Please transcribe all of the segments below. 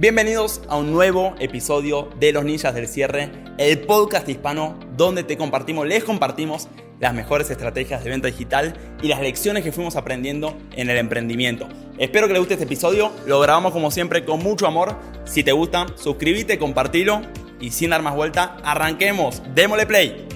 Bienvenidos a un nuevo episodio de Los Ninjas del Cierre, el podcast hispano donde te compartimos, les compartimos las mejores estrategias de venta digital y las lecciones que fuimos aprendiendo en el emprendimiento. Espero que les guste este episodio, lo grabamos como siempre con mucho amor. Si te gusta, suscríbete, compartilo y sin dar más vuelta, arranquemos, démosle play.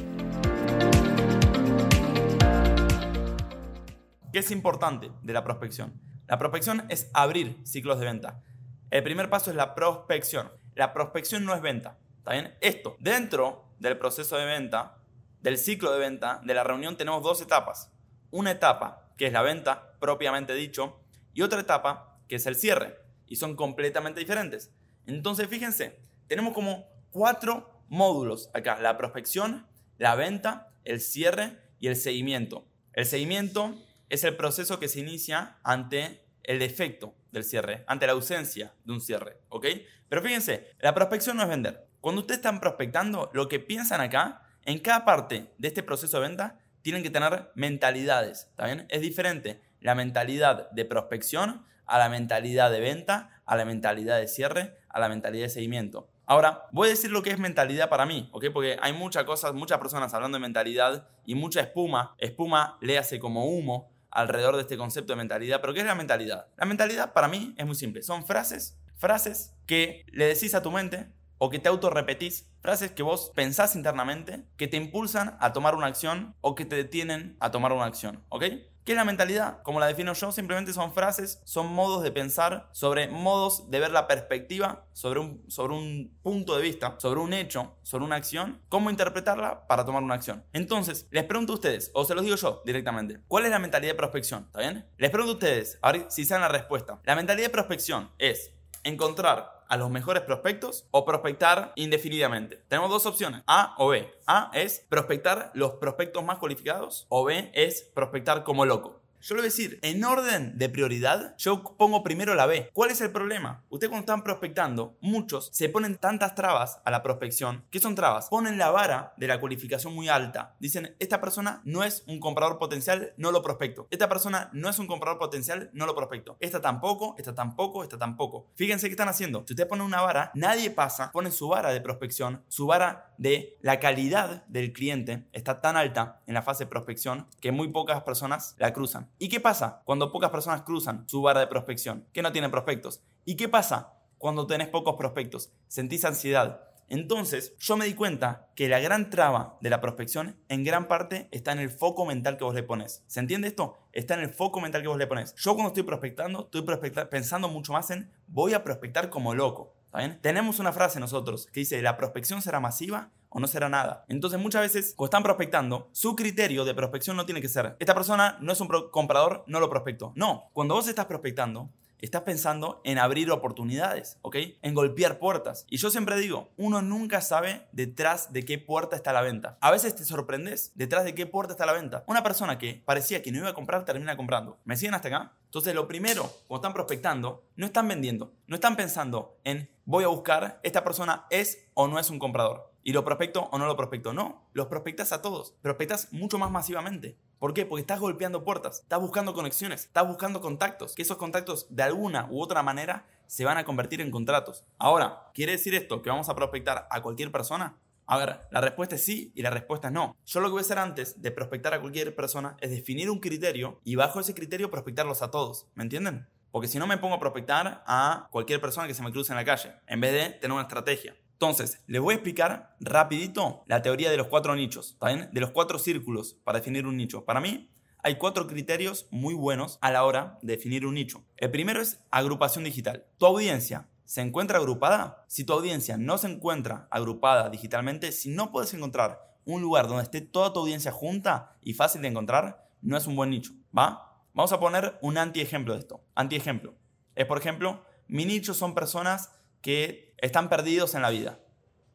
¿Qué es importante de la prospección? La prospección es abrir ciclos de venta. El primer paso es la prospección. La prospección no es venta. ¿Está bien? Esto, dentro del proceso de venta, del ciclo de venta, de la reunión, tenemos dos etapas. Una etapa, que es la venta, propiamente dicho, y otra etapa, que es el cierre. Y son completamente diferentes. Entonces, fíjense, tenemos como cuatro módulos acá. La prospección, la venta, el cierre y el seguimiento. El seguimiento es el proceso que se inicia ante el defecto del cierre, ante la ausencia de un cierre, ¿ok? Pero fíjense, la prospección no es vender. Cuando ustedes están prospectando, lo que piensan acá, en cada parte de este proceso de venta, tienen que tener mentalidades, ¿está bien? Es diferente la mentalidad de prospección a la mentalidad de venta, a la mentalidad de cierre, a la mentalidad de seguimiento. Ahora, voy a decir lo que es mentalidad para mí, ¿ok? Porque hay muchas cosas, muchas personas hablando de mentalidad y mucha espuma. Espuma, léase como humo, alrededor de este concepto de mentalidad. Pero ¿qué es la mentalidad? La mentalidad para mí es muy simple. Son frases, frases que le decís a tu mente o que te autorrepetís, frases que vos pensás internamente, que te impulsan a tomar una acción o que te detienen a tomar una acción, ¿ok? ¿Qué es la mentalidad? Como la defino yo, simplemente son frases, son modos de pensar sobre modos de ver la perspectiva, sobre un, sobre un punto de vista, sobre un hecho, sobre una acción, cómo interpretarla para tomar una acción. Entonces, les pregunto a ustedes, o se los digo yo directamente, ¿cuál es la mentalidad de prospección? ¿Está bien? Les pregunto a ustedes, a ver si saben la respuesta. La mentalidad de prospección es encontrar a los mejores prospectos o prospectar indefinidamente. Tenemos dos opciones, A o B. A es prospectar los prospectos más cualificados o B es prospectar como loco. Yo le voy a decir, en orden de prioridad, yo pongo primero la B. ¿Cuál es el problema? Ustedes cuando están prospectando, muchos se ponen tantas trabas a la prospección. ¿Qué son trabas? Ponen la vara de la cualificación muy alta. Dicen, esta persona no es un comprador potencial, no lo prospecto. Esta persona no es un comprador potencial, no lo prospecto. Esta tampoco, esta tampoco, esta tampoco. Fíjense qué están haciendo. Si ustedes ponen una vara, nadie pasa, ponen su vara de prospección, su vara de la calidad del cliente está tan alta en la fase de prospección que muy pocas personas la cruzan. ¿Y qué pasa cuando pocas personas cruzan su vara de prospección? Que no tienen prospectos. ¿Y qué pasa cuando tenés pocos prospectos? Sentís ansiedad. Entonces, yo me di cuenta que la gran traba de la prospección en gran parte está en el foco mental que vos le pones. ¿Se entiende esto? Está en el foco mental que vos le pones. Yo cuando estoy prospectando, estoy pensando mucho más en voy a prospectar como loco. Tenemos una frase nosotros que dice, la prospección será masiva o no será nada. Entonces muchas veces cuando están prospectando, su criterio de prospección no tiene que ser, esta persona no es un comprador, no lo prospecto. No, cuando vos estás prospectando, estás pensando en abrir oportunidades, ¿ok? En golpear puertas. Y yo siempre digo, uno nunca sabe detrás de qué puerta está la venta. A veces te sorprendes detrás de qué puerta está la venta. Una persona que parecía que no iba a comprar termina comprando. ¿Me siguen hasta acá? Entonces lo primero, cuando están prospectando, no están vendiendo, no están pensando en voy a buscar, esta persona es o no es un comprador. Y lo prospecto o no lo prospecto. No, los prospectas a todos. Prospectas mucho más masivamente. ¿Por qué? Porque estás golpeando puertas, estás buscando conexiones, estás buscando contactos, que esos contactos de alguna u otra manera se van a convertir en contratos. Ahora, ¿quiere decir esto que vamos a prospectar a cualquier persona? A ver, la respuesta es sí y la respuesta es no. Yo lo que voy a hacer antes de prospectar a cualquier persona es definir un criterio y bajo ese criterio prospectarlos a todos. ¿Me entienden? Porque si no me pongo a prospectar a cualquier persona que se me cruce en la calle, en vez de tener una estrategia. Entonces, les voy a explicar rapidito la teoría de los cuatro nichos, ¿está bien? De los cuatro círculos para definir un nicho. Para mí, hay cuatro criterios muy buenos a la hora de definir un nicho. El primero es agrupación digital. Tu audiencia se encuentra agrupada. Si tu audiencia no se encuentra agrupada digitalmente, si no puedes encontrar un lugar donde esté toda tu audiencia junta y fácil de encontrar, no es un buen nicho, ¿va? Vamos a poner un antiejemplo de esto. Antiejemplo. Es, por ejemplo, mi nicho son personas que están perdidos en la vida.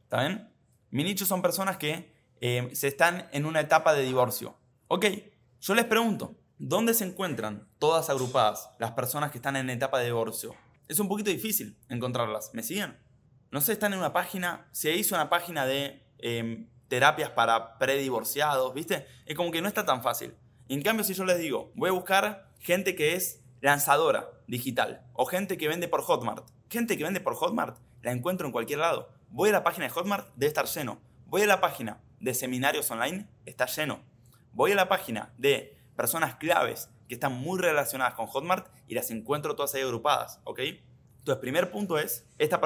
¿Está bien? Mi nicho son personas que eh, se están en una etapa de divorcio. Ok, yo les pregunto, ¿dónde se encuentran todas agrupadas las personas que están en etapa de divorcio? Es un poquito difícil encontrarlas. ¿Me siguen? No sé, están en una página, se hizo una página de em, terapias para predivorciados, ¿viste? Es como que no está tan fácil. En cambio, si yo les digo, voy a buscar gente que es lanzadora digital o gente que vende por Hotmart, Gente que vende por Hotmart, la encuentro en cualquier lado. Voy a la página de Hotmart, debe estar lleno. Voy a la página de seminarios online, está lleno. Voy a la página de personas claves que están muy relacionadas con Hotmart y las encuentro todas ahí agrupadas, ¿ok? Entonces, primer punto es esta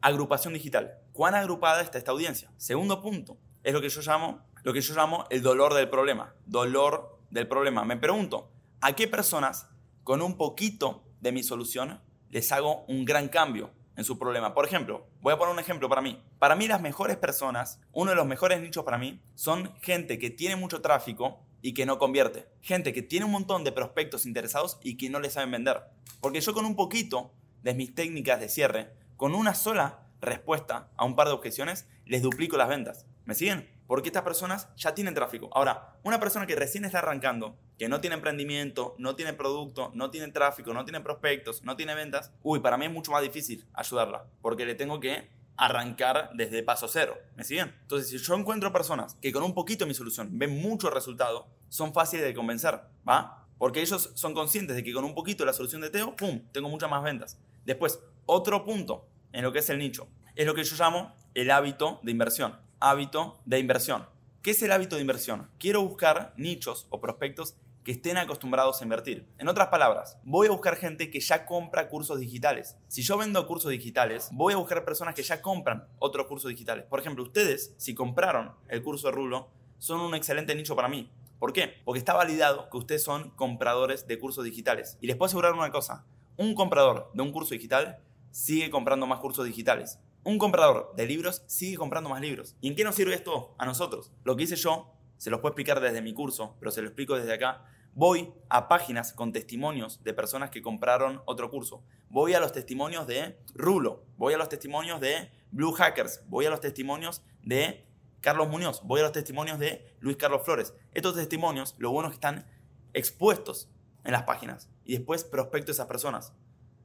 agrupación digital. ¿Cuán agrupada está esta audiencia? Segundo punto, es lo que yo llamo, lo que yo llamo el dolor del problema. Dolor del problema. Me pregunto, ¿a qué personas con un poquito de mi solución les hago un gran cambio en su problema? Por ejemplo, voy a poner un ejemplo para mí. Para mí las mejores personas, uno de los mejores nichos para mí, son gente que tiene mucho tráfico y que no convierte. Gente que tiene un montón de prospectos interesados y que no le saben vender. Porque yo con un poquito de mis técnicas de cierre, con una sola respuesta a un par de objeciones, les duplico las ventas. ¿Me siguen? Porque estas personas ya tienen tráfico. Ahora, una persona que recién está arrancando, que no tiene emprendimiento, no tiene producto, no tiene tráfico, no tiene prospectos, no tiene ventas, uy, para mí es mucho más difícil ayudarla, porque le tengo que arrancar desde paso cero. ¿Me siguen? Entonces, si yo encuentro personas que con un poquito de mi solución ven mucho resultado, son fáciles de convencer, ¿va? Porque ellos son conscientes de que con un poquito la solución de Teo, ¡pum!, tengo muchas más ventas. Después, otro punto en lo que es el nicho, es lo que yo llamo el hábito de inversión. Hábito de inversión. ¿Qué es el hábito de inversión? Quiero buscar nichos o prospectos que estén acostumbrados a invertir. En otras palabras, voy a buscar gente que ya compra cursos digitales. Si yo vendo cursos digitales, voy a buscar personas que ya compran otros cursos digitales. Por ejemplo, ustedes, si compraron el curso de Rulo, son un excelente nicho para mí. ¿Por qué? Porque está validado que ustedes son compradores de cursos digitales. Y les puedo asegurar una cosa, un comprador de un curso digital sigue comprando más cursos digitales. Un comprador de libros sigue comprando más libros. ¿Y en qué nos sirve esto a nosotros? Lo que hice yo, se los puedo explicar desde mi curso, pero se lo explico desde acá. Voy a páginas con testimonios de personas que compraron otro curso. Voy a los testimonios de Rulo. Voy a los testimonios de Blue Hackers. Voy a los testimonios de Carlos Muñoz. Voy a los testimonios de Luis Carlos Flores. Estos testimonios, lo bueno es que están expuestos en las páginas. Y después prospecto a esas personas.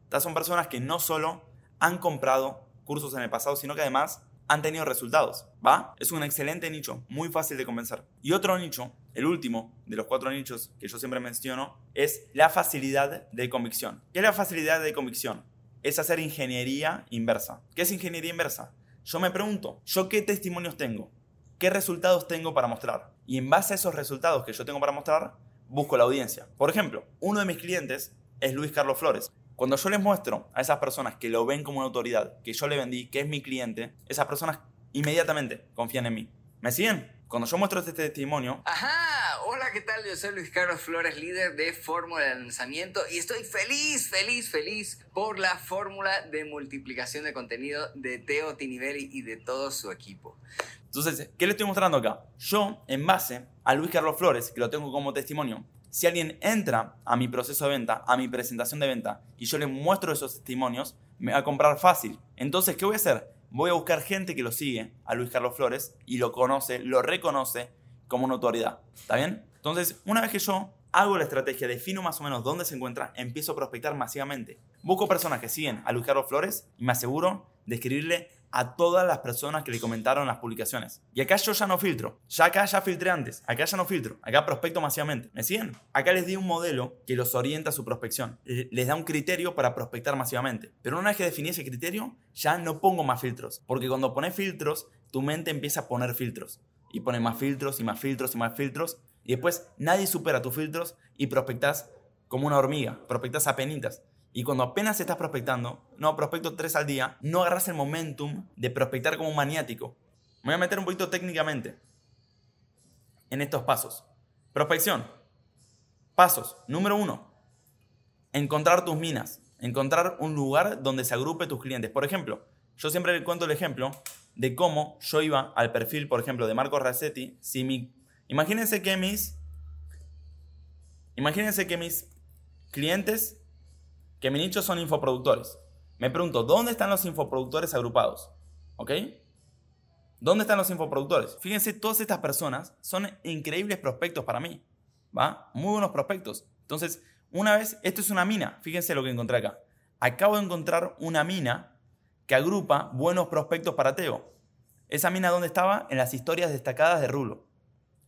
Estas son personas que no solo han comprado cursos en el pasado, sino que además han tenido resultados, ¿va? Es un excelente nicho, muy fácil de convencer. Y otro nicho, el último de los cuatro nichos que yo siempre menciono, es la facilidad de convicción. ¿Qué es la facilidad de convicción? Es hacer ingeniería inversa. ¿Qué es ingeniería inversa? Yo me pregunto, ¿yo qué testimonios tengo? ¿Qué resultados tengo para mostrar? Y en base a esos resultados que yo tengo para mostrar, busco la audiencia. Por ejemplo, uno de mis clientes es Luis Carlos Flores. Cuando yo les muestro a esas personas que lo ven como una autoridad, que yo le vendí, que es mi cliente, esas personas inmediatamente confían en mí. ¿Me siguen? Cuando yo muestro este testimonio... Ajá, hola, ¿qué tal? Yo soy Luis Carlos Flores, líder de Fórmula de Lanzamiento y estoy feliz, feliz, feliz por la fórmula de multiplicación de contenido de Teo Tinivelli y de todo su equipo. Entonces, ¿qué le estoy mostrando acá? Yo, en base a Luis Carlos Flores, que lo tengo como testimonio, si alguien entra a mi proceso de venta, a mi presentación de venta, y yo le muestro esos testimonios, me va a comprar fácil. Entonces, ¿qué voy a hacer? Voy a buscar gente que lo sigue, a Luis Carlos Flores, y lo conoce, lo reconoce como una autoridad. ¿Está bien? Entonces, una vez que yo hago la estrategia, defino más o menos dónde se encuentra, empiezo a prospectar masivamente. Busco personas que siguen a Luis Carlos Flores y me aseguro de escribirle a todas las personas que le comentaron las publicaciones. Y acá yo ya no filtro. Ya acá ya filtré antes. Acá ya no filtro. Acá prospecto masivamente. ¿Me siguen? Acá les di un modelo que los orienta a su prospección. Les da un criterio para prospectar masivamente. Pero una vez que definí ese criterio, ya no pongo más filtros. Porque cuando pones filtros, tu mente empieza a poner filtros. Y pone más filtros y más filtros y más filtros. Y después nadie supera tus filtros y prospectas como una hormiga. Prospectas penitas. Y cuando apenas estás prospectando, no, prospecto tres al día, no agarras el momentum de prospectar como un maniático. Me voy a meter un poquito técnicamente en estos pasos. Prospección. Pasos. Número uno. Encontrar tus minas. Encontrar un lugar donde se agrupe tus clientes. Por ejemplo, yo siempre le cuento el ejemplo de cómo yo iba al perfil, por ejemplo, de Marco Rassetti. Si mi, imagínense que mis... Imagínense que mis clientes que mi nicho son infoproductores. Me pregunto, ¿dónde están los infoproductores agrupados? ¿Ok? ¿Dónde están los infoproductores? Fíjense, todas estas personas son increíbles prospectos para mí. ¿Va? Muy buenos prospectos. Entonces, una vez, esto es una mina. Fíjense lo que encontré acá. Acabo de encontrar una mina que agrupa buenos prospectos para Teo. Esa mina dónde estaba? En las historias destacadas de Rulo.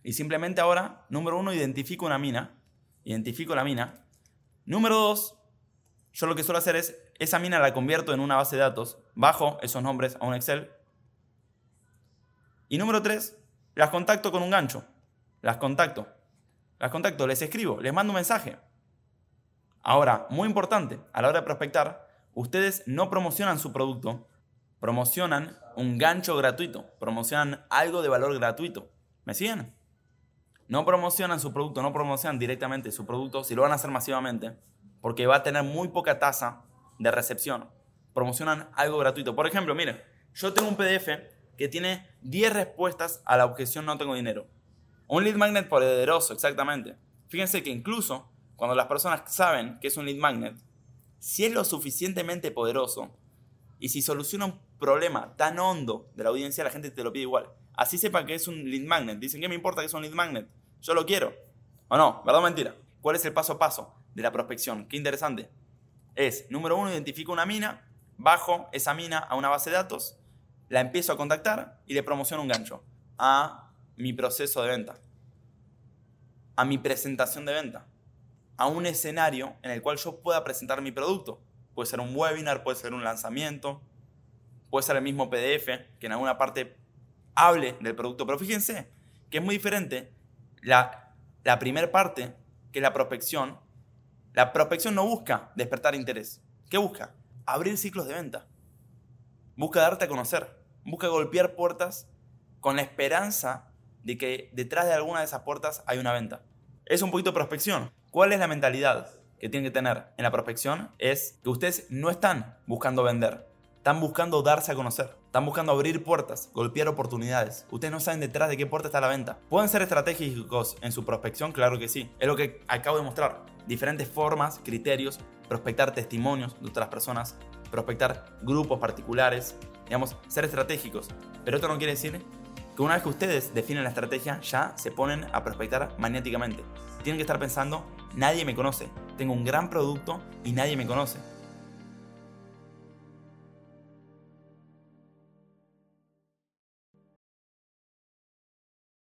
Y simplemente ahora, número uno, identifico una mina. Identifico la mina. Número dos, yo lo que suelo hacer es esa mina la convierto en una base de datos, bajo esos nombres a un Excel. Y número tres, las contacto con un gancho. Las contacto. Las contacto, les escribo, les mando un mensaje. Ahora, muy importante, a la hora de prospectar, ustedes no promocionan su producto, promocionan un gancho gratuito, promocionan algo de valor gratuito. ¿Me siguen? No promocionan su producto, no promocionan directamente su producto, si lo van a hacer masivamente, porque va a tener muy poca tasa de recepción. Promocionan algo gratuito. Por ejemplo, miren, yo tengo un PDF que tiene 10 respuestas a la objeción no tengo dinero. Un lead magnet poderoso, exactamente. Fíjense que incluso cuando las personas saben que es un lead magnet, si es lo suficientemente poderoso y si soluciona un problema tan hondo de la audiencia, la gente te lo pide igual. Así sepa que es un lead magnet. Dicen, ¿qué me importa que es un lead magnet? Yo lo quiero. ¿O no? ¿Verdad o mentira? ¿Cuál es el paso a paso de la prospección? Qué interesante. Es, número uno, identifico una mina, bajo esa mina a una base de datos, la empiezo a contactar y le promociono un gancho a mi proceso de venta, a mi presentación de venta, a un escenario en el cual yo pueda presentar mi producto. Puede ser un webinar, puede ser un lanzamiento, puede ser el mismo PDF que en alguna parte hable del producto. Pero fíjense que es muy diferente la, la primera parte, que es la prospección. La prospección no busca despertar interés. ¿Qué busca? Abrir ciclos de venta. Busca darte a conocer. Busca golpear puertas con la esperanza de que detrás de alguna de esas puertas hay una venta. Es un poquito prospección. ¿Cuál es la mentalidad que tienen que tener en la prospección? Es que ustedes no están buscando vender, están buscando darse a conocer, están buscando abrir puertas, golpear oportunidades. Ustedes no saben detrás de qué puerta está la venta. ¿Pueden ser estratégicos en su prospección? Claro que sí. Es lo que acabo de mostrar. Diferentes formas, criterios, prospectar testimonios de otras personas, prospectar grupos particulares, digamos, ser estratégicos. Pero esto no quiere decir que una vez que ustedes definen la estrategia, ya se ponen a prospectar magnéticamente. Tienen que estar pensando, nadie me conoce, tengo un gran producto y nadie me conoce